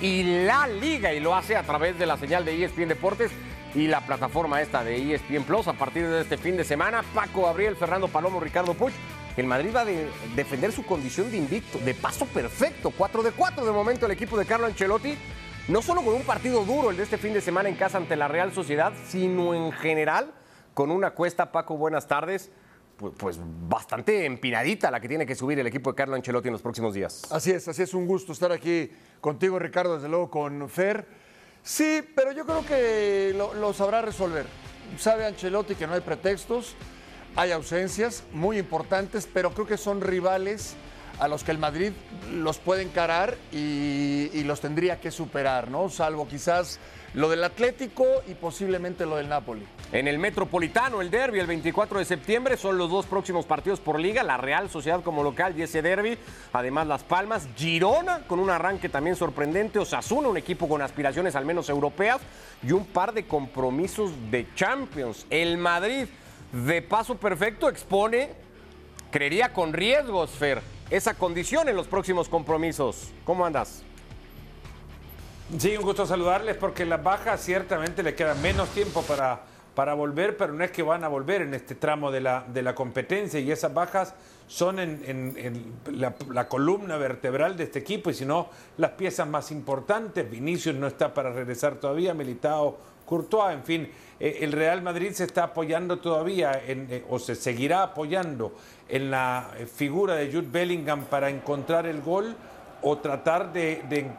y la liga y lo hace a través de la señal de ESPN Deportes y la plataforma esta de ESPN Plus a partir de este fin de semana. Paco Gabriel, Fernando Palomo, Ricardo Puch. El Madrid va a de- defender su condición de invicto, de paso perfecto, 4 de 4 de momento el equipo de Carlo Ancelotti. No solo con un partido duro el de este fin de semana en casa ante la Real Sociedad, sino en general con una cuesta, Paco, buenas tardes, pues, bastante empinadita la que tiene que subir el equipo de Carlo Ancelotti en los próximos días. Así es, así es un gusto estar aquí contigo, Ricardo, desde luego con Fer. Sí, pero yo creo que lo, lo sabrá resolver. Sabe Ancelotti que no hay pretextos, hay ausencias muy importantes, pero creo que son rivales a los que el Madrid los puede encarar y, y los tendría que superar, ¿no? Salvo quizás lo del Atlético y posiblemente lo del Napoli. En el Metropolitano, el derby, el 24 de septiembre, son los dos próximos partidos por liga, la Real Sociedad como local y ese derby, además Las Palmas, Girona con un arranque también sorprendente, Osasuna, un equipo con aspiraciones al menos europeas y un par de compromisos de Champions. El Madrid, de paso perfecto, expone, creería con riesgos, Fer, esa condición en los próximos compromisos. ¿Cómo andas? Sí, un gusto saludarles porque las bajas ciertamente le queda menos tiempo para, para volver, pero no es que van a volver en este tramo de la, de la competencia y esas bajas son en, en- la columna vertebral de este equipo y si no, las piezas más importantes. Vinicius no está para regresar todavía, Militao, Courtois, en fin, eh, el Real Madrid se está apoyando todavía en, eh, o se seguirá apoyando en la eh, figura de Jude Bellingham para encontrar el gol o tratar de, eh,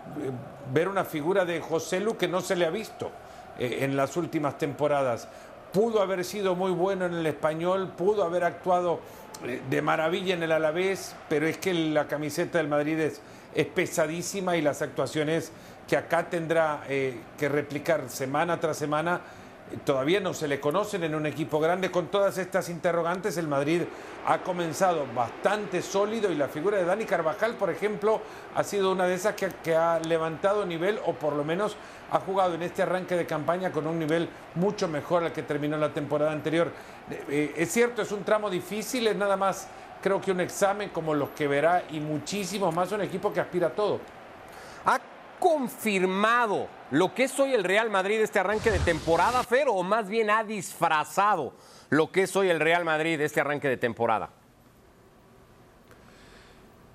ver una figura de José Lu que no se le ha visto eh, en las últimas temporadas. Pudo haber sido muy bueno en el español, pudo haber actuado eh, de maravilla en el Alavés, pero es que la camiseta del Madrid es, es pesadísima y las actuaciones que acá tendrá que replicar semana tras semana todavía no se le conocen en un equipo grande. Con todas estas interrogantes, el Madrid ha comenzado bastante sólido y la figura de Dani Carvajal, por ejemplo, ha sido una de esas que, ha levantado nivel o por lo menos ha jugado en este arranque de campaña con un nivel mucho mejor al que terminó la temporada anterior. Eh, eh, es cierto, es un tramo difícil, es nada más creo que un examen como los que verá y muchísimos más un equipo que aspira a todo. ¿Ha confirmado lo que es hoy el Real Madrid este arranque de temporada, Fer, o más bien ha disfrazado lo que es hoy el Real Madrid este arranque de temporada?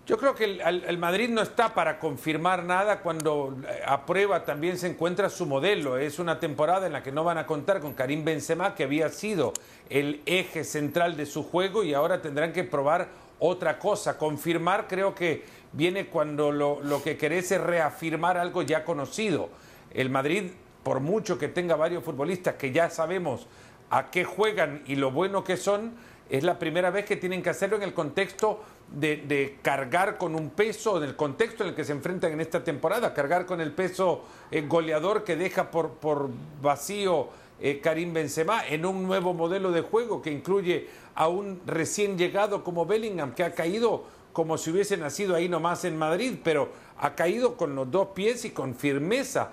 Yo creo que el, Madrid no está para confirmar nada cuando eh, a prueba también se encuentra su modelo. Es una temporada en la que no van a contar con Karim Benzema, que había sido el eje central de su juego y ahora tendrán que probar otra cosa. Confirmar creo que viene cuando lo, lo que querés es reafirmar algo ya conocido. El Madrid, por mucho que tenga varios futbolistas que ya sabemos a qué juegan y lo bueno que son, es la primera vez que tienen que hacerlo en el contexto de, cargar con un peso, en el contexto en el que se enfrentan en esta temporada, cargar con el peso eh, goleador que deja por, por vacío eh, Karim Benzema en un nuevo modelo de juego que incluye a un recién llegado como Bellingham, que ha caído como si hubiese nacido ahí nomás en Madrid, pero ha caído con los dos pies y con firmeza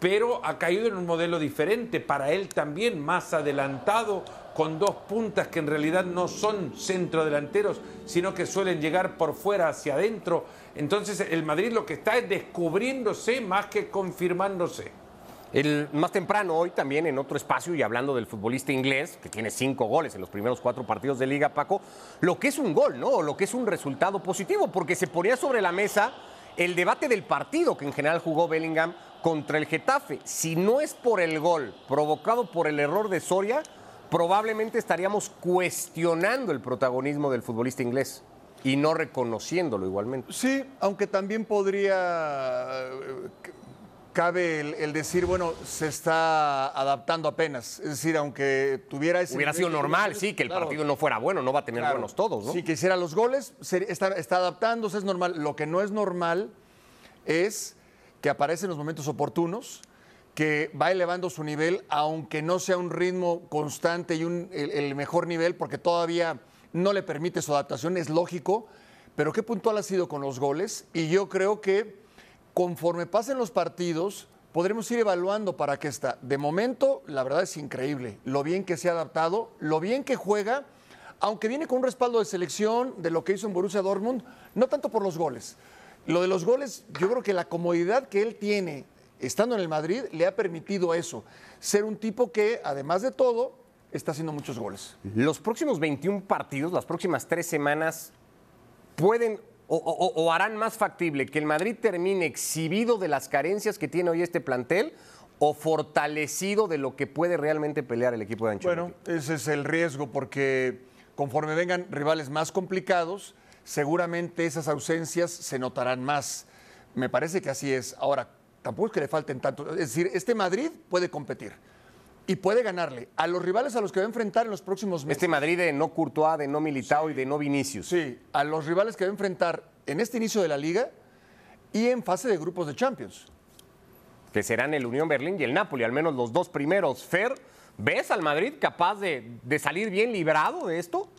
pero ha caído en un modelo diferente, para él también más adelantado, con dos puntas que en realidad no son centrodelanteros, sino que suelen llegar por fuera hacia adentro. Entonces el Madrid lo que está es descubriéndose más que confirmándose. El, más temprano hoy también en otro espacio y hablando del futbolista inglés, que tiene cinco goles en los primeros cuatro partidos de liga, Paco, lo que es un gol, ¿no? Lo que es un resultado positivo, porque se ponía sobre la mesa el debate del partido que en general jugó Bellingham contra el Getafe. Si no es por el gol provocado por el error de Soria, probablemente estaríamos cuestionando el protagonismo del futbolista inglés y no reconociéndolo igualmente. Sí, aunque también podría eh, cabe el, decir, bueno, se está adaptando apenas. Es decir, aunque tuviera ese. Hubiera sido normal, sí, que el partido no fuera bueno, no va a tener buenos todos, ¿no? Si quisiera los goles, está, está adaptándose, es normal. Lo que no es normal es que aparece en los momentos oportunos, que va elevando su nivel, aunque no sea un ritmo constante y un, el, mejor nivel, porque todavía no le permite su adaptación, es lógico, pero qué puntual ha sido con los goles. Y yo creo que conforme pasen los partidos, podremos ir evaluando para qué está. De momento, la verdad es increíble lo bien que se ha adaptado, lo bien que juega, aunque viene con un respaldo de selección de lo que hizo en Borussia Dortmund, no tanto por los goles. Lo de los goles, yo creo que la comodidad que él tiene estando en el Madrid le ha permitido eso, ser un tipo que, además de todo, está haciendo muchos goles. Los próximos 21 partidos, las próximas tres semanas, pueden o, harán más factible que el Madrid termine exhibido de las carencias que tiene hoy este plantel o fortalecido de lo que puede realmente pelear el equipo de Ancelotti? Bueno, ese es el riesgo porque conforme vengan rivales más complicados, seguramente esas ausencias se notarán más. Me parece que así es. Ahora, tampoco es que le falten tanto. Es decir, este Madrid puede competir y puede ganarle a los rivales a los que va a enfrentar en los próximos meses. Este Madrid de no Courtois, de no Militao y de no Vinicius. Sí, a los rivales que va a enfrentar en este inicio de la liga y en fase de grupos de Champions. Que serán el Unión Berlín y el Napoli, al menos los dos primeros. Fer, ¿ves al Madrid capaz de, de salir bien librado de esto?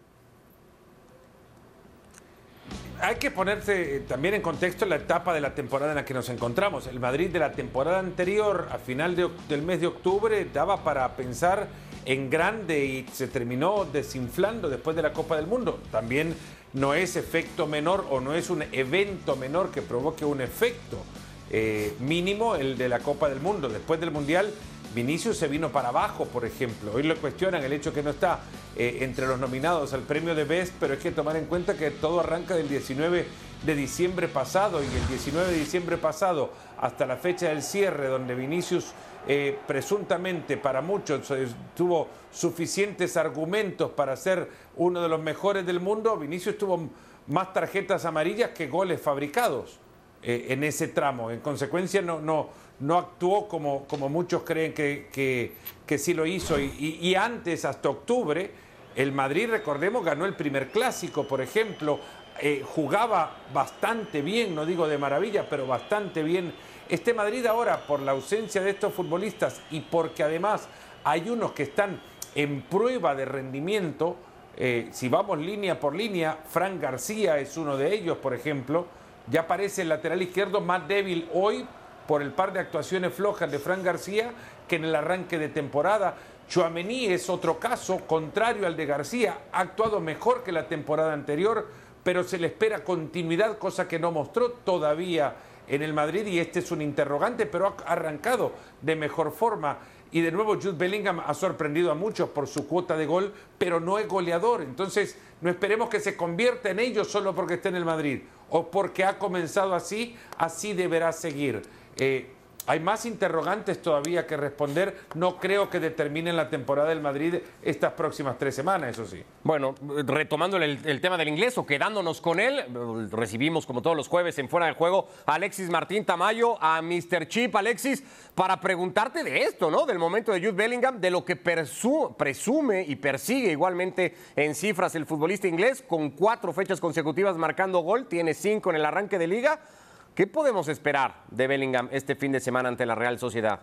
Hay que ponerse eh, también en contexto la etapa de la temporada en la que nos encontramos. El Madrid de la temporada anterior, a final del mes de octubre, daba para pensar en grande y se terminó desinflando después de la Copa del Mundo. También no es efecto menor o no es un evento menor que provoque un efecto eh, mínimo el de la Copa del Mundo. Después del Mundial Vinicius se vino para abajo, por ejemplo. Hoy lo cuestionan el hecho que no está eh, entre los nominados al premio de Best, pero hay que tomar en cuenta que todo arranca del 19 de diciembre pasado y el 19 de diciembre pasado hasta la fecha del cierre, donde Vinicius eh, presuntamente para muchos eh, tuvo suficientes argumentos para ser uno de los mejores del mundo, Vinicius tuvo más tarjetas amarillas que goles fabricados en ese tramo. En consecuencia, no, no, no actuó como, como muchos creen que, que, sí lo hizo. Y, antes, hasta octubre, el Madrid, recordemos, ganó el primer clásico, por ejemplo, eh, jugaba bastante bien, no digo de maravilla, pero bastante bien. Este Madrid ahora, por la ausencia de estos futbolistas y porque además hay unos que están en prueba de rendimiento, eh, si vamos línea por línea, Fran García es uno de ellos, por ejemplo, ya parece el lateral izquierdo más débil hoy por el par de actuaciones flojas de Fran García que en el arranque de temporada. Chuamení es otro caso, contrario al de García, ha actuado mejor que la temporada anterior, pero se le espera continuidad, cosa que no mostró todavía en el Madrid y este es un interrogante, pero ha arrancado de mejor forma. Y de nuevo Jude Bellingham ha sorprendido a muchos por su cuota de gol, pero no es goleador. Entonces no esperemos que se convierta en ello solo porque esté en el Madrid o porque ha comenzado así, así deberá seguir. Eh, hay más interrogantes todavía que responder. No creo que determinen la temporada del Madrid estas próximas tres semanas, eso sí. Bueno, retomando el, tema del inglés o quedándonos con él, recibimos como todos los jueves en Fuera del Juego a Alexis Martín Tamayo, a Mr. Chip, Alexis, para preguntarte de esto, ¿no? Del momento de Jude Bellingham, de lo que presume y persigue igualmente en cifras el futbolista inglés, con cuatro fechas consecutivas marcando gol, tiene cinco en el arranque de liga ¿Qué podemos esperar de Bellingham este fin de semana ante la Real Sociedad?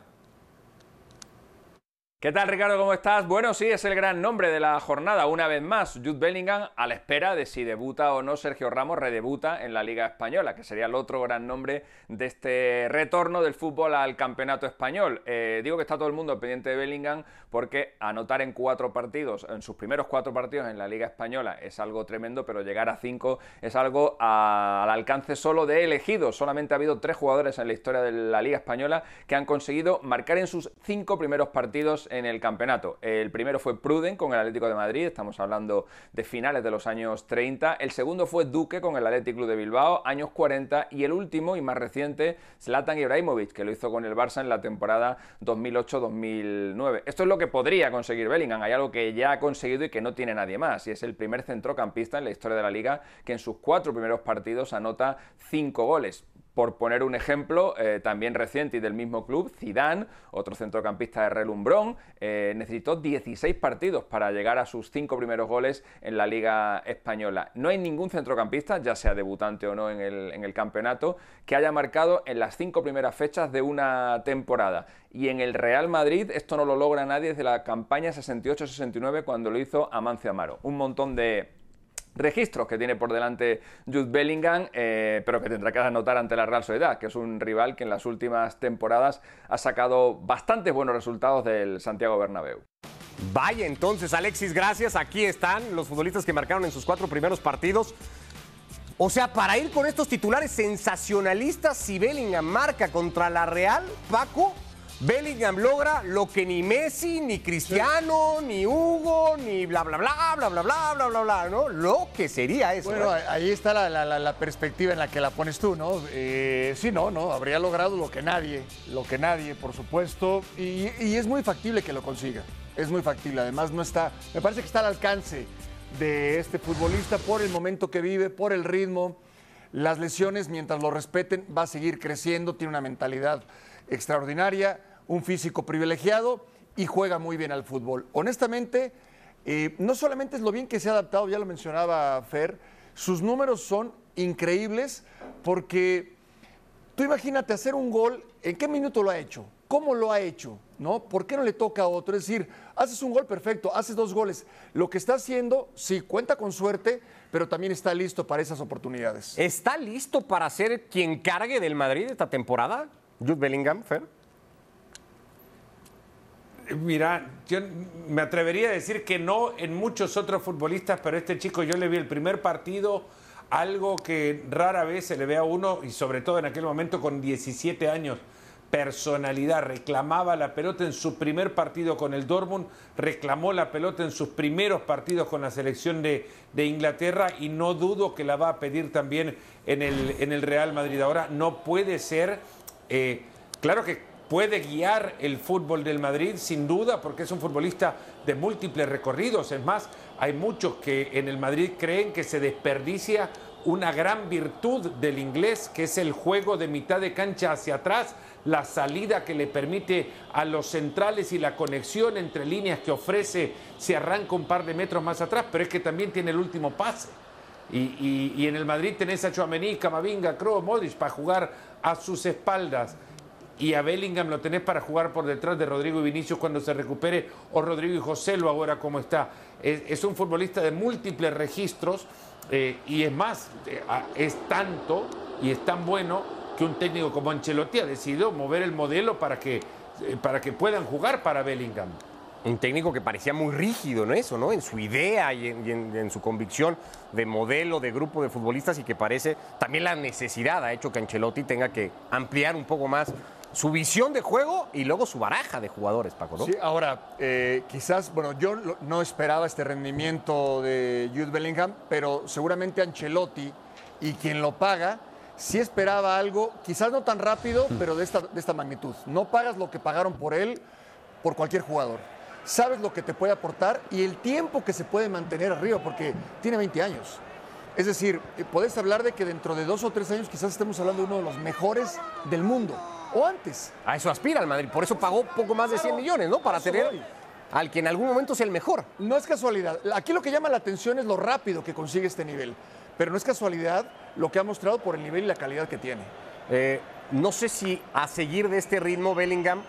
¿Qué tal Ricardo? ¿Cómo estás? Bueno, sí, es el gran nombre de la jornada. Una vez más, Jude Bellingham a la espera de si debuta o no Sergio Ramos redebuta en la Liga Española, que sería el otro gran nombre de este retorno del fútbol al campeonato español. Eh, digo que está todo el mundo pendiente de Bellingham porque anotar en cuatro partidos, en sus primeros cuatro partidos en la Liga Española es algo tremendo, pero llegar a cinco es algo al alcance solo de elegidos. Solamente ha habido tres jugadores en la historia de la Liga Española que han conseguido marcar en sus cinco primeros partidos en el campeonato. El primero fue Pruden con el Atlético de Madrid, estamos hablando de finales de los años 30. El segundo fue Duque con el Atlético Club de Bilbao, años 40. Y el último y más reciente, Zlatan Ibrahimovic, que lo hizo con el Barça en la temporada 2008-2009. Esto es lo que podría conseguir Bellingham. Hay algo que ya ha conseguido y que no tiene nadie más. Y es el primer centrocampista en la historia de la liga que en sus cuatro primeros partidos anota cinco goles por poner un ejemplo eh, también reciente y del mismo club, Zidane, otro centrocampista de relumbrón, eh, necesitó 16 partidos para llegar a sus cinco primeros goles en la Liga Española. No hay ningún centrocampista, ya sea debutante o no en el, en el campeonato, que haya marcado en las cinco primeras fechas de una temporada. Y en el Real Madrid esto no lo logra nadie desde la campaña 68-69 cuando lo hizo Amancio Amaro. Un montón de registros que tiene por delante Jude Bellingham, eh, pero que tendrá que anotar ante la Real Sociedad, que es un rival que en las últimas temporadas ha sacado bastantes buenos resultados del Santiago Bernabéu. Vaya, entonces, Alexis, gracias. Aquí están los futbolistas que marcaron en sus cuatro primeros partidos. O sea, para ir con estos titulares sensacionalistas, si Bellingham marca contra la Real, Paco, Bellingham logra lo que ni Messi, ni Cristiano, ni Hugo, ni bla, bla, bla, bla, bla, bla, bla, bla, bla, ¿no? Lo que sería eso. Bueno, ahí está la, la- la perspectiva en la que la pones tú, ¿no? Eh, sí, no, no, habría logrado lo que nadie, lo que nadie, por supuesto, y, y es muy factible que lo consiga, es muy factible, además no está, me parece que está al alcance de este futbolista por el momento que vive, por el ritmo, las lesiones, mientras lo respeten, va a seguir creciendo, tiene una mentalidad extraordinaria, un físico privilegiado y juega muy bien al fútbol. Honestamente, eh, no solamente es lo bien que se ha adaptado, ya lo mencionaba Fer, sus números son increíbles porque tú imagínate hacer un gol, ¿en qué minuto lo ha hecho? ¿Cómo lo ha hecho? ¿No? ¿Por qué no le toca a otro? Es decir, haces un gol perfecto, haces dos goles. Lo que está haciendo, sí, cuenta con suerte, pero también está listo para esas oportunidades. ¿Está listo para ser quien cargue del Madrid esta temporada? Jude Bellingham, Fer. Mira, yo me atrevería a decir que no en muchos otros futbolistas, pero este chico yo le vi el primer partido, algo que rara vez se le ve a uno, y sobre todo en aquel momento con 17 años, personalidad, reclamaba la pelota en su primer partido con el Dortmund, reclamó la pelota en sus primeros partidos con la selección de, Inglaterra y no dudo que la va a pedir también en el Real Madrid. Ahora no puede ser, eh, claro que puede guiar el fútbol del Madrid, sin duda, porque es un futbolista de múltiples recorridos. Es más, hay muchos que en el Madrid creen que se desperdicia una gran virtud del inglés, que es el juego de mitad de cancha hacia atrás, la salida que le permite a los centrales y la conexión entre líneas que ofrece, se arranca un par de metros más atrás, pero es que también tiene el último pase. Y, en el Madrid tenés a Chouameni, Camavinga, Kroos, Modric para jugar a sus espaldas y a Bellingham lo tenés para jugar por detrás de Rodrigo y Vinicius cuando se recupere, o Rodrigo y José lo ahora como está. Es, un futbolista de múltiples registros eh, y es más, eh, es tanto y es tan bueno que un técnico como Ancelotti ha decidido mover el modelo para que, eh, para que puedan jugar para Bellingham. Un técnico que parecía muy rígido en eso, ¿no? En su idea y en, y en- en su convicción de modelo, de grupo de futbolistas y que parece también la necesidad ha hecho que Ancelotti tenga que ampliar un poco más su visión de juego y luego su baraja de jugadores, Paco, ¿no? Sí, ahora, eh, quizás, bueno, yo no esperaba este rendimiento de Jude Bellingham, pero seguramente Ancelotti y quien lo paga, sí esperaba algo, quizás no tan rápido, pero de esta, de esta magnitud. No pagas lo que pagaron por él por cualquier jugador. Sabes lo que te puede aportar y el tiempo que se puede mantener arriba, porque tiene 20 años. Es decir, eh, podés hablar de que dentro de dos o tres años quizás estemos hablando de uno de los mejores del mundo, o antes. A eso aspira el Madrid, por eso pagó poco más de 100 millones, ¿no? Para tener al que en algún momento sea el mejor. No es casualidad. Aquí lo que llama la atención es lo rápido que consigue este nivel. Pero no es casualidad lo que ha mostrado por el nivel y la calidad que tiene. Eh, no sé si a seguir de este ritmo Bellingham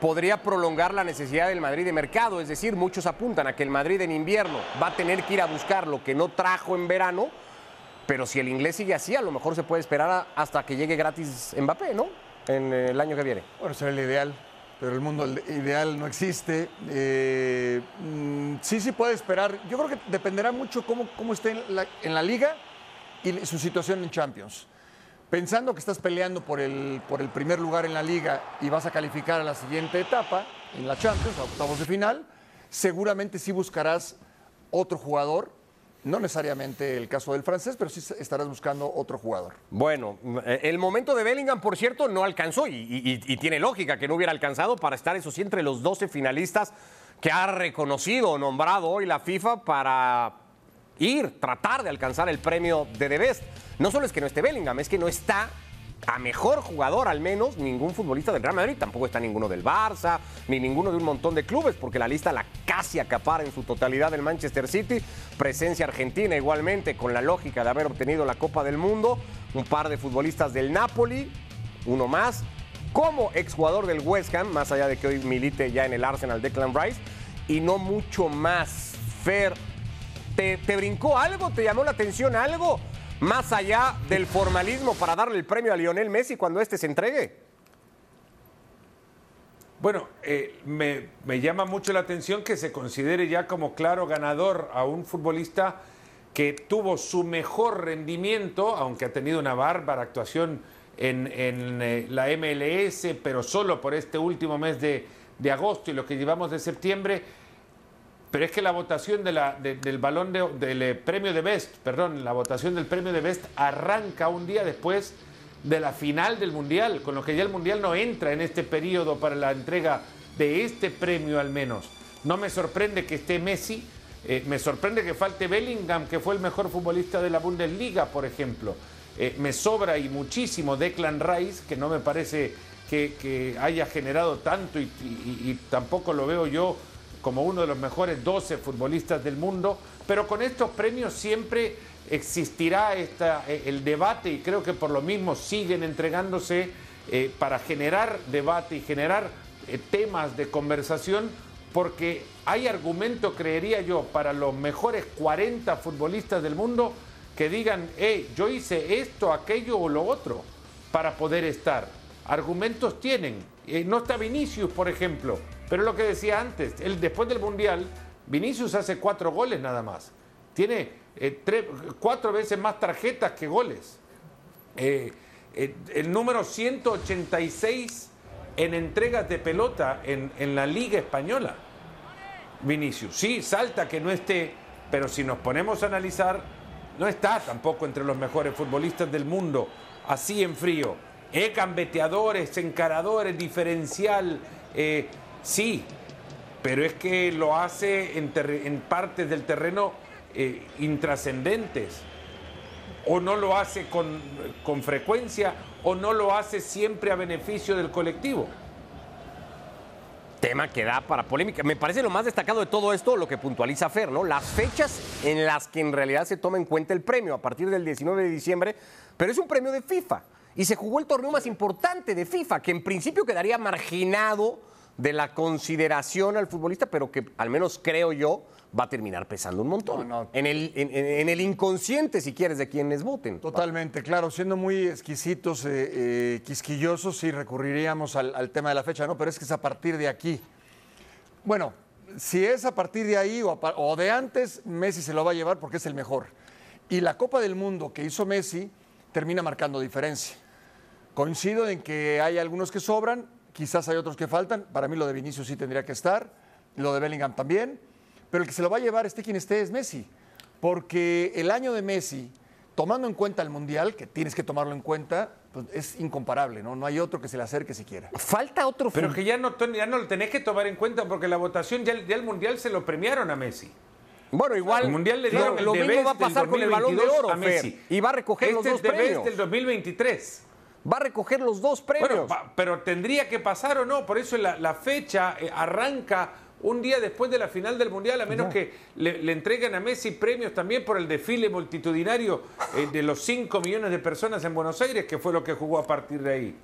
podría prolongar la necesidad del Madrid de mercado. Es decir, muchos apuntan a que el Madrid en invierno va a tener que ir a buscar lo que no trajo en verano. Pero si el inglés sigue así, a lo mejor se puede esperar hasta que llegue gratis Mbappé, ¿no? En eh, el año que viene. Bueno, será el ideal, pero el mundo ideal no existe. Eh, mm, sí, sí puede esperar. Yo creo que dependerá mucho cómo, cómo esté en la liga y su situación en Champions. Pensando que estás peleando por el, por el primer lugar en la liga y vas a calificar a la siguiente etapa, en la Champions, a octavos de final, seguramente sí buscarás otro jugador. No necesariamente el caso del francés, pero sí estarás buscando otro jugador. Bueno, eh, el momento de Bellingham, por cierto, no alcanzó y, y- y tiene lógica que no hubiera alcanzado para estar, eso sí, entre los 12 finalistas que ha reconocido o nombrado hoy la FIFA para ir, tratar de alcanzar el premio de The Best. No solo es que no esté Bellingham, es que no está a mejor jugador al menos ningún futbolista del Real Madrid, tampoco está ninguno del Barça, ni ninguno de un montón de clubes, porque la lista la casi acapara en su totalidad del Manchester City, presencia argentina igualmente con la lógica de haber obtenido la Copa del Mundo, un par de futbolistas del Napoli, uno más, como exjugador del West Ham, más allá de que hoy milite ya en el Arsenal Declan Rice, y no mucho más. Fer, ¿te, te brincó algo? ¿Te llamó la atención algo? más allá del formalismo para darle el premio a Lionel Messi cuando este se entregue? Bueno, eh, me, me, llama mucho la atención que se considere ya como claro ganador a un futbolista que tuvo su mejor rendimiento, aunque ha tenido una bárbara actuación en, en eh, la MLS, pero solo por este último mes de, de agosto y lo que llevamos de septiembre pero es que la votación de del balón del eh, premio de Best, perdón, la votación del premio de Best arranca un día después de la final del Mundial, con lo que ya el Mundial no entra en este periodo para la entrega de este premio al menos. No me sorprende que esté Messi, eh, me sorprende que falte Bellingham, que fue el mejor futbolista de la Bundesliga, por ejemplo. Eh, me sobra y muchísimo Declan Rice, que no me parece que, haya generado tanto y tampoco lo veo yo como uno de los mejores 12 futbolistas del mundo, pero con estos premios siempre existirá esta, eh, el debate y creo que por lo mismo siguen entregándose eh, para generar debate y generar eh, temas de conversación, porque hay argumento, creería yo, para los mejores 40 futbolistas del mundo que digan, hey, yo hice esto, aquello o lo otro para poder estar. Argumentos tienen. no está Vinicius, por ejemplo, pero lo que decía antes, el, después del Mundial, Vinicius hace cuatro goles nada más. Tiene eh, cuatro veces más tarjetas que goles. Eh, eh, el número 186 en entregas de pelota en, en la Liga Española. Vinicius, sí, salta que no esté, pero si nos ponemos a analizar, no está tampoco entre los mejores futbolistas del mundo, así en frío. Cambeteadores, encaradores, diferencial, Sí, pero es que lo hace en, partes del terreno eh, intrascendentes. O no lo hace con, con frecuencia o no lo hace siempre a beneficio del colectivo tema que da para polémica. Me parece lo más destacado de todo esto, lo que puntualiza Fer, ¿no? Las fechas en las que en realidad se toma en cuenta el premio, a partir del 19 de diciembre, pero es un premio de FIFA. Y se jugó el torneo más importante de FIFA, que en principio quedaría marginado de la consideración al futbolista, pero que al menos creo yo va a terminar pesando un montón. En, el, en, el inconsciente, si quieres, de quienes voten. Totalmente, claro. Siendo muy exquisitos, eh, eh, quisquillosos, sí recurriríamos al, tema de la fecha, ¿no? Pero es que es a partir de aquí. Bueno, si es a partir de ahí o, o de antes, Messi se lo va a llevar porque es el mejor. Y la Copa del Mundo que hizo Messi termina marcando diferencia. Coincido en que hay algunos que sobran, Quizás hay otros que faltan. Para mí lo de Vinicius sí tendría que estar. Lo de Bellingham también. Pero el que se lo va a llevar, esté quien esté, es Messi. Porque el año de Messi, tomando en cuenta el Mundial, que tienes que tomarlo en cuenta, pues es incomparable, ¿no? No hay otro que se le acerque siquiera. Falta otro Pero que ya no, ya no lo tenés que tomar en cuenta porque la votación, ya, el Mundial se lo premiaron a Messi. Bueno, igual. El Mundial le dieron lo, mismo va a pasar con el balón de oro, a Messi. y va a recoger este los dos es premios. del 2023 va a recoger los dos premios. pero tendría que pasar o no, por eso la, fecha eh, arranca un día después de la final del Mundial, a menos que le, entreguen a Messi premios también por el desfile multitudinario eh, de los 5 millones de personas en Buenos Aires, que fue lo que jugó a partir de ahí.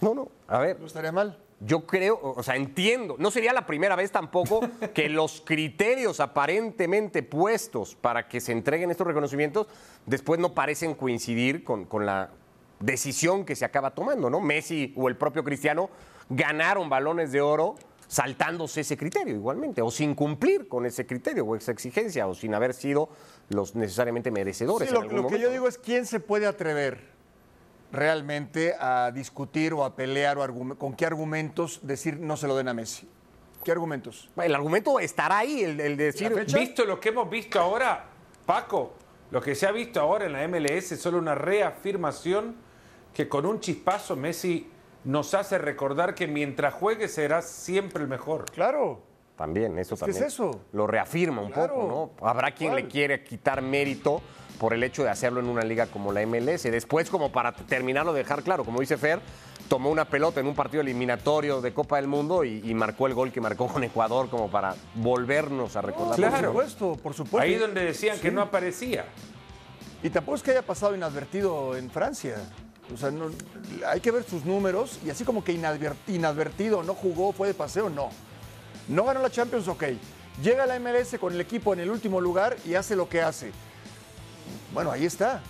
No, no, a ver. No estaría mal. Yo creo, o sea, entiendo, no sería la primera vez tampoco que los criterios aparentemente puestos para que se entreguen estos reconocimientos después no parecen coincidir con, con la decisión que se acaba tomando, ¿no? Messi o el propio Cristiano ganaron balones de oro saltándose ese criterio igualmente, o sin cumplir con ese criterio o esa exigencia, o sin haber sido los necesariamente merecedores. Sí, lo, que yo digo es quién se puede atrever realmente a discutir o a pelear o con qué argumentos decir no se lo den a Messi. ¿Qué argumentos? El argumento estará ahí, el, el decir... Visto lo que hemos visto ahora, Paco, lo que se ha visto ahora en la MLS es solo una reafirmación que con un chispazo Messi nos hace recordar que mientras juegue será siempre el mejor. Claro. También, eso ¿Qué también. es eso? Lo reafirma un Claro. poco, ¿no? Habrá quien ¿Cuál? le quiere quitar mérito por el hecho de hacerlo en una liga como la MLS. Después, como para terminarlo, dejar claro, como dice Fer, tomó una pelota en un partido eliminatorio de Copa del Mundo y, y marcó el gol que marcó con Ecuador como para volvernos a recordar. Claro. Por supuesto, por supuesto. Ahí donde decían que no aparecía. Y tampoco es que haya pasado inadvertido en Francia. O sea, hay que ver sus números y así como que inadver- inadvertido, no jugó, fue de paseo, no. No ganó la Champions, ok. Llega a la MLS con el equipo en el último lugar y hace lo que hace. Bueno, ahí está.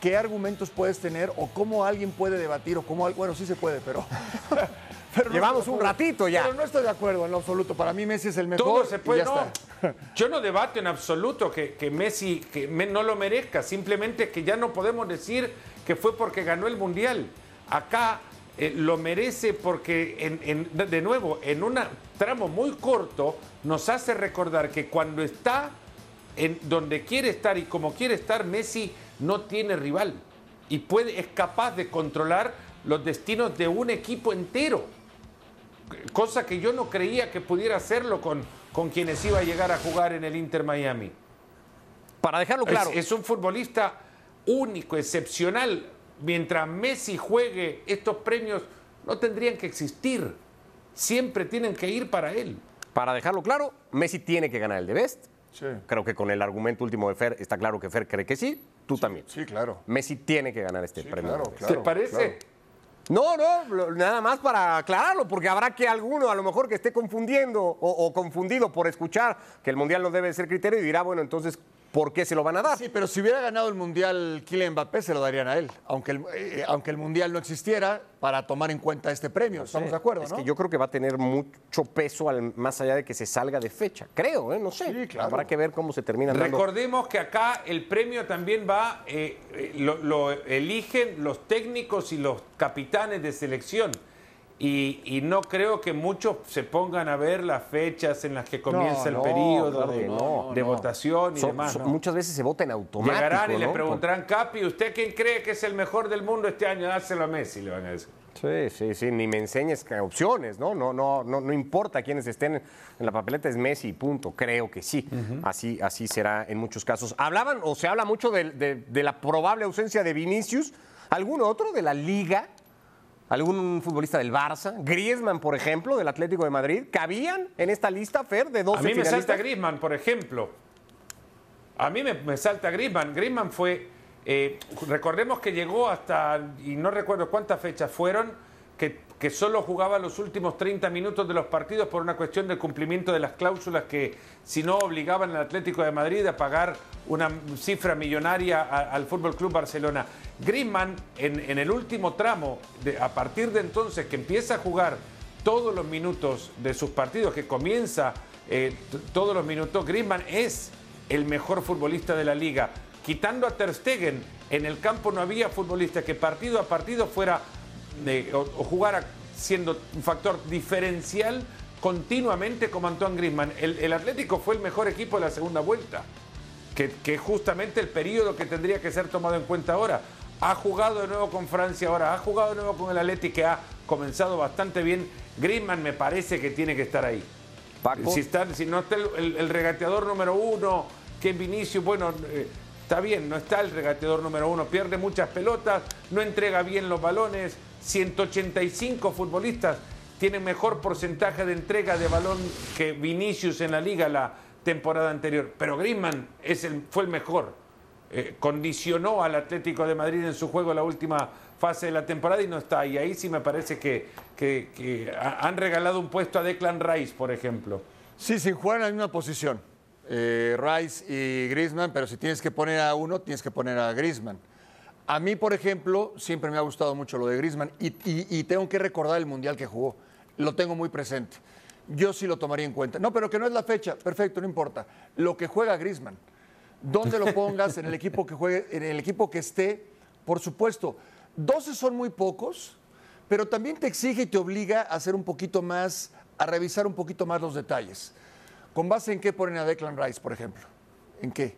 ¿Qué argumentos puedes tener o cómo alguien puede debatir o cómo... Bueno, sí se puede, pero... pero no Llevamos de un ratito ya. Pero no estoy de acuerdo en lo absoluto. Para mí Messi es el mejor Todo se puede. No, yo no debato en absoluto que, que Messi que me- no lo merezca. Simplemente que ya no podemos decir que fue porque ganó el Mundial. Acá eh, lo merece porque, en- en- de- de nuevo, en un tramo muy corto, nos hace recordar que cuando está en donde quiere estar y como quiere estar, Messi no tiene rival. Y puede, es capaz de controlar los destinos de un equipo entero cosa que yo no creía que pudiera hacerlo con, con quienes iba a llegar a jugar en el Inter Miami. Para dejarlo claro, Es, un futbolista único, excepcional. Mientras Messi juegue, estos premios no tendrían que existir. Siempre tienen que ir para él. para dejarlo claro, Messi tiene que ganar el de Best. Sí. Creo que con el argumento último de Fer está claro que Fer cree que sí, tú también. Sí, claro. Messi tiene que ganar este premio. claro, claro. ¿Te parece? No, no, nada más para aclararlo, porque habrá que alguno a lo mejor que esté confundiendo o confundido por escuchar que el Mundial no debe ser criterio y dirá, bueno, entonces, ¿por qué se lo van a dar? Sí, pero si hubiera ganado el Mundial Kylian Mbappé, se lo darían a él. Aunque el, eh, aunque el Mundial no existiera, para tomar en cuenta este premio. ¿Estamos de acuerdo, Es no? que yo creo que va a tener mucho peso al- más allá de que se salga de fecha. Creo, ¿eh? No sé. Sí, claro. Habrá que ver cómo se termina dando. Recordemos que acá el premio también va, eh, eh, lo, lo eligen los técnicos y los capitanes de selección. Y, y no creo que muchos se pongan a ver las fechas en las que comienza no, el periodo claro de, no, votación y demás. Muchas veces se vota en automático. Llegarán y le preguntarán, Capi, ¿usted quién cree que es el mejor del mundo este año? Dáselo a Messi, le van a decir. Sí, sí, sí, ni me enseñes opciones, ¿no? No, no, no, no importa quiénes estén en la papeleta, es Messi, punto. Creo que sí. así, así será en muchos casos. Hablaban, o se habla mucho de, de- de la probable ausencia de Vinicius. ¿Algún otro de la Liga? ¿Algún futbolista del Barça? Griezmann, por ejemplo, del Atlético de Madrid. ¿Cabían en esta lista, Fer, de 12 A mí me salta Griezmann, por ejemplo. A mí me, me salta Griezmann. Griezmann fue, eh, recordemos que llegó hasta, y no recuerdo cuántas fechas fueron, que, que solo jugaba los últimos 30 minutos de los partidos por una cuestión del cumplimiento de las cláusulas que, si no, obligaban al Atlético de Madrid a pagar una cifra millonaria al Fútbol Club Barcelona. Griezmann, en, el último tramo, a partir de entonces que empieza a jugar todos los minutos de sus partidos, que comienza eh, todos los minutos, Griezmann es el mejor futbolista de la liga. Quitando a Ter Stegen, en el campo no había futbolista que partido a partido fuera o, o jugara siendo un factor diferencial continuamente como Antoine Griezmann. El, el Atlético fue el mejor equipo de la segunda vuelta, que, es justamente el periodo que tendría que ser tomado en cuenta ahora. Ha jugado de nuevo con Francia ahora, ha jugado de nuevo con el Atlético que ha comenzado bastante bien. Griezmann me parece que tiene que estar ahí. Paco. Si, está- si no está el, el- el regateador número uno, que Vinicius, bueno, eh, está bien, no está el regateador número uno, pierde muchas pelotas, no entrega bien los balones, 185 futbolistas tienen mejor porcentaje de entrega de balón que Vinicius en la liga la temporada anterior, pero Griezmann es el, fue el mejor. Eh, condicionó al Atlético de Madrid en su juego la última fase de la temporada y no está. Y ahí sí me parece que, que- que ha- han regalado un puesto a Declan Rice, por ejemplo. Sí, sin jugar en la misma posición. Eh, Rice y Griezmann, pero si tienes que poner a uno, tienes que poner a Griezmann. A mí, por ejemplo, siempre me ha gustado mucho lo de Griezmann y, tengo que recordar el Mundial que jugó. Lo tengo muy presente. Yo sí lo tomaría en cuenta. No, pero que no es la fecha. Perfecto, no importa. Lo que juega Griezmann. ¿Dónde lo pongas? en el equipo que juegue, en el equipo que esté. Por supuesto, 12 son muy pocos, pero también te exige y te obliga a hacer un poquito más, a revisar un poquito más los detalles. ¿Con base en qué ponen a Declan Rice, por ejemplo? ¿En qué?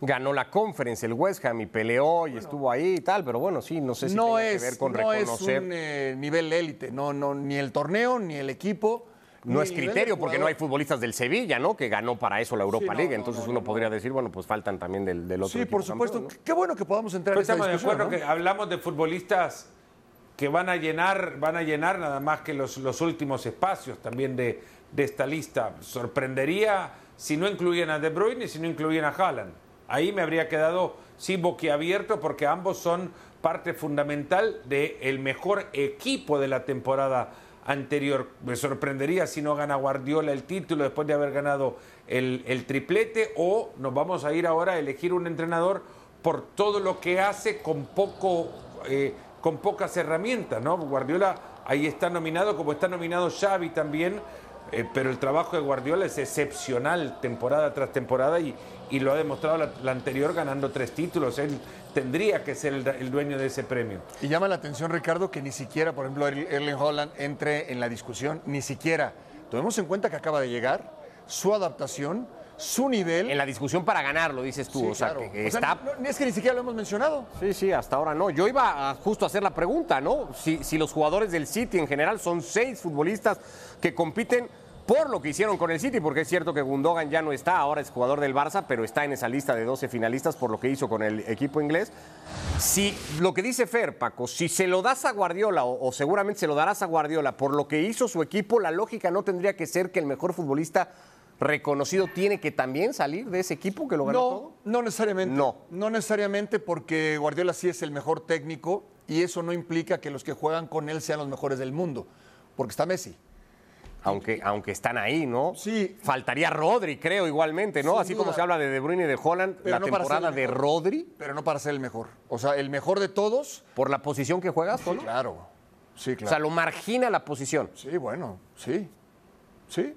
Ganó la conference el West Ham y peleó y estuvo ahí y tal, pero bueno, sí, no sé si no tenga es, que ver con no es reconocer. un eh, nivel élite, no, no, ni el torneo, ni el equipo, no es criterio porque no hay futbolistas del Sevilla, ¿no? Que ganó para eso la Europa no, League. Entonces no, uno no, podría decir, bueno, pues faltan también del, del otro Sí, equipo por supuesto. campeón, ¿no? Qué bueno que podamos entrar en esta estamos de acuerdo ¿no? que hablamos de futbolistas que van a llenar, van a llenar nada más que los, los últimos espacios también de, de esta lista. Sorprendería si no incluían a De Bruyne y si no incluían a Haaland. Ahí me habría quedado sí boquiabierto porque ambos son parte fundamental del mejor equipo de la temporada anterior. Me sorprendería si no gana Guardiola el título después de haber ganado el, triplete o nos vamos a ir ahora a elegir un entrenador por todo lo que hace con poco eh, con pocas herramientas, ¿no? Guardiola ahí está nominado, como está nominado Xavi también, eh, pero el trabajo de Guardiola es excepcional temporada tras temporada y, y lo ha demostrado la, anterior ganando tres títulos. Él tendría que ser el, dueño de ese premio. Y llama la atención, Ricardo, que ni siquiera, por ejemplo, Er- Erling Holland entre en la discusión, ni siquiera. Tomemos en cuenta que acaba de llegar, su adaptación, su nivel. En la discusión para ganarlo, dices tú. Sí, o sea, claro. que O sea, está no- es que ni siquiera lo hemos mencionado. Sí, sí, hasta ahora no. Yo iba a justo a hacer la pregunta, ¿no? Si, si los jugadores del City en general son seis futbolistas que compiten por lo que hicieron con el City, porque es cierto que Gundogan ya no está, ahora es jugador del Barça, pero está en esa lista de 12 finalistas por lo que hizo con el equipo inglés. Si lo que dice Fer, Paco, si se lo das a Guardiola, o, o seguramente se lo darás a Guardiola por lo que hizo su equipo, la lógica no tendría que ser que el mejor futbolista reconocido tiene que también salir de ese equipo que lo ganó todo. No, no necesariamente. No. No necesariamente porque Guardiola sí es el mejor técnico y eso no implica que los que juegan con él sean los mejores del mundo, porque está Messi. Aunque, aunque están ahí, ¿no? Sí. Faltaría Rodri, creo, igualmente, ¿no? Sin Así como se habla de De Bruyne y de Holland, Pero la no temporada de. Rodri, Pero no para ser el mejor. O sea, el mejor de todos. por la posición que juegas, Sí, ¿no? claro. Sí, O claro. sea, lo margina la posición. Sí, bueno, sí. Sí,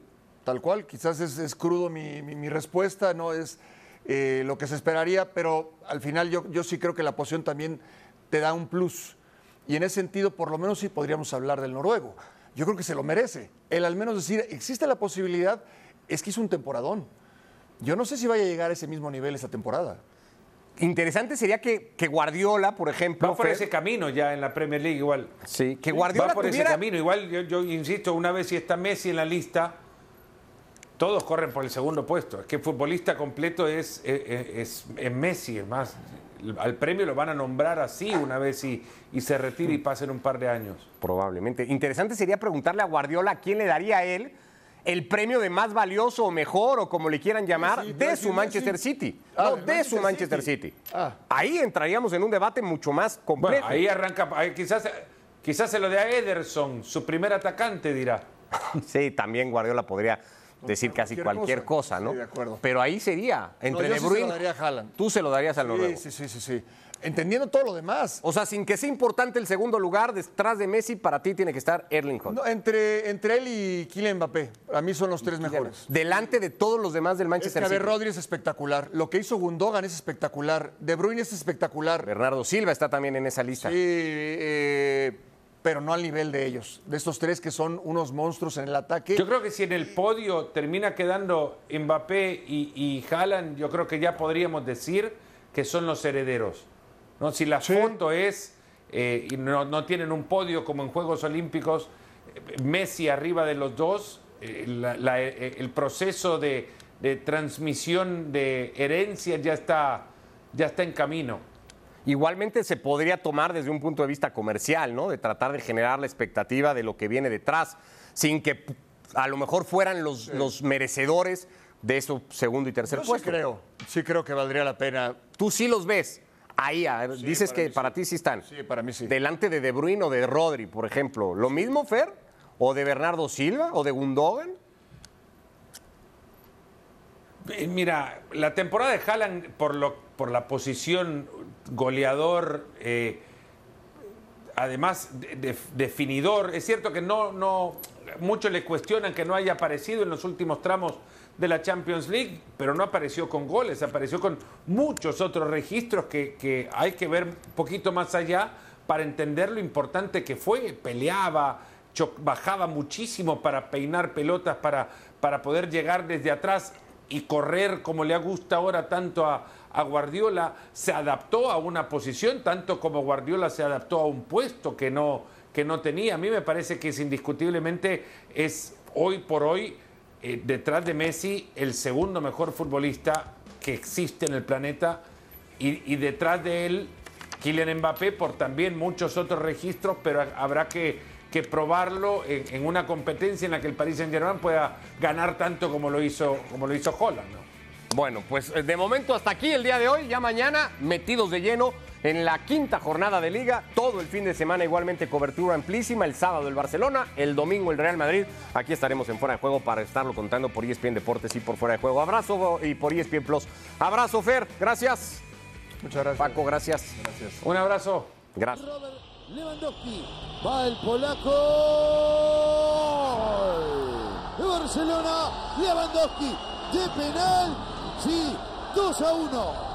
tal cual. Quizás es, es crudo mi, mi- mi respuesta, no es eh, lo que se esperaría, pero al final yo, yo sí creo que la posición también te da un plus. Y en ese sentido, por lo menos sí podríamos hablar del noruego. Yo creo que se lo merece. El al menos decir, existe la posibilidad, es que hizo un temporadón. Yo no sé si vaya a llegar a ese mismo nivel esta temporada. Interesante sería que, que Guardiola, por ejemplo, Va por Fer- ese camino ya en la Premier League igual. sí, que Guardiola Va por ese tuviera- camino. Igual yo, yo insisto, una vez si está Messi en la lista, todos corren por el segundo puesto. Es que futbolista completo es, es, es- es Messi, es más. Al premio lo van a nombrar así una vez y, y se retire y pasen un par de años. Probablemente. Interesante sería preguntarle a Guardiola quién le daría a él el premio de más valioso o mejor o como le quieran llamar Sí, sí, de su Manchester. City. Ah, no, de su Manchester Manchester City. City. Ah. Ahí entraríamos en un debate mucho más complejo. Bueno, ahí arranca, ahí quizás, quizás se lo dé a Ederson, su primer atacante, dirá. Sí, también Guardiola podría decir casi cualquier cualquier cosa, cosa. ¿no? Sí, de acuerdo. Pero ahí sería, entre yo De sí se Bruyne, lo daría a Haaland. tú se lo darías al noruego. Sí, sí, sí, sí, sí. Entendiendo todo lo demás. O sea, sin que sea importante el segundo lugar, detrás de Messi, para ti tiene que estar Erling Haaland. No, entre, entre él y Kylian Mbappé, a mí son los tres mejores. Delante de todos los demás del Es que Manchester a ver, City. Rodri es espectacular. Lo que hizo Gundogan es espectacular. De Bruyne es espectacular. Bernardo Silva está también en esa lista. Sí, eh, pero no al nivel de ellos. De estos tres que son unos monstruos en el ataque. Yo creo que si en el podio termina quedando Mbappé y, y Haaland, yo creo que ya podríamos decir que son los herederos. ¿no? Si la Sí. foto es, eh, y no, no tienen un podio como en Juegos Olímpicos, Messi arriba de los dos, eh, la- la- eh, el proceso de, de transmisión de herencia ya está, ya está en camino. Igualmente se podría tomar desde un punto de vista comercial, ¿no? De tratar de generar la expectativa de lo que viene detrás, sin que a lo mejor fueran los, los merecedores de eso segundo y tercer Yo sí puesto. creo, sí creo que valdría la pena. Tú sí los ves. Ahí, dices para que para sí. ti sí están. Sí, para mí sí. Delante de De Bruyne o de Rodri, por ejemplo. ¿Lo mismo, Fer? ¿O de Bernardo Silva? ¿O de Gundogan? Eh, Mira, la temporada de Haaland por, lo, por la posición goleador, eh, además de- de- definidor, es cierto que no, no, muchos le cuestionan que no haya aparecido en los últimos tramos de la Champions League, pero no apareció con goles, apareció con muchos otros registros que, hay que ver un poquito más allá para entender lo importante que fue. Peleaba, bajaba muchísimo para peinar pelotas, para, para poder llegar desde atrás y correr como le gusta ahora tanto a, a Guardiola, se adaptó a una posición, tanto como Guardiola se adaptó a un puesto que no, que no tenía. A mí me parece que es indiscutiblemente es hoy por hoy, eh, detrás de Messi, el segundo mejor futbolista que existe en el planeta y, detrás de él Kylian Mbappé por también muchos otros registros, pero habrá que, que probarlo en, una competencia en la que el Paris Saint Germain pueda ganar tanto como lo hizo, como lo hizo Holland. ¿no? Bueno, pues de momento hasta aquí el día de hoy, ya mañana metidos de lleno en la quinta jornada de liga, todo el fin de semana igualmente cobertura amplísima, el sábado el Barcelona, el domingo el Real Madrid, aquí estaremos en Fuera de Juego para estarlo contando por ESPN Deportes y por Fuera de Juego. Abrazo y por ESPN Plus. Abrazo Fer, gracias. Muchas gracias. Paco, gracias. Gracias. Un abrazo. Gracias. Robert Lewandowski. Va el polaco. De Barcelona. Lewandowski. De penal. Sí. 2 a 1.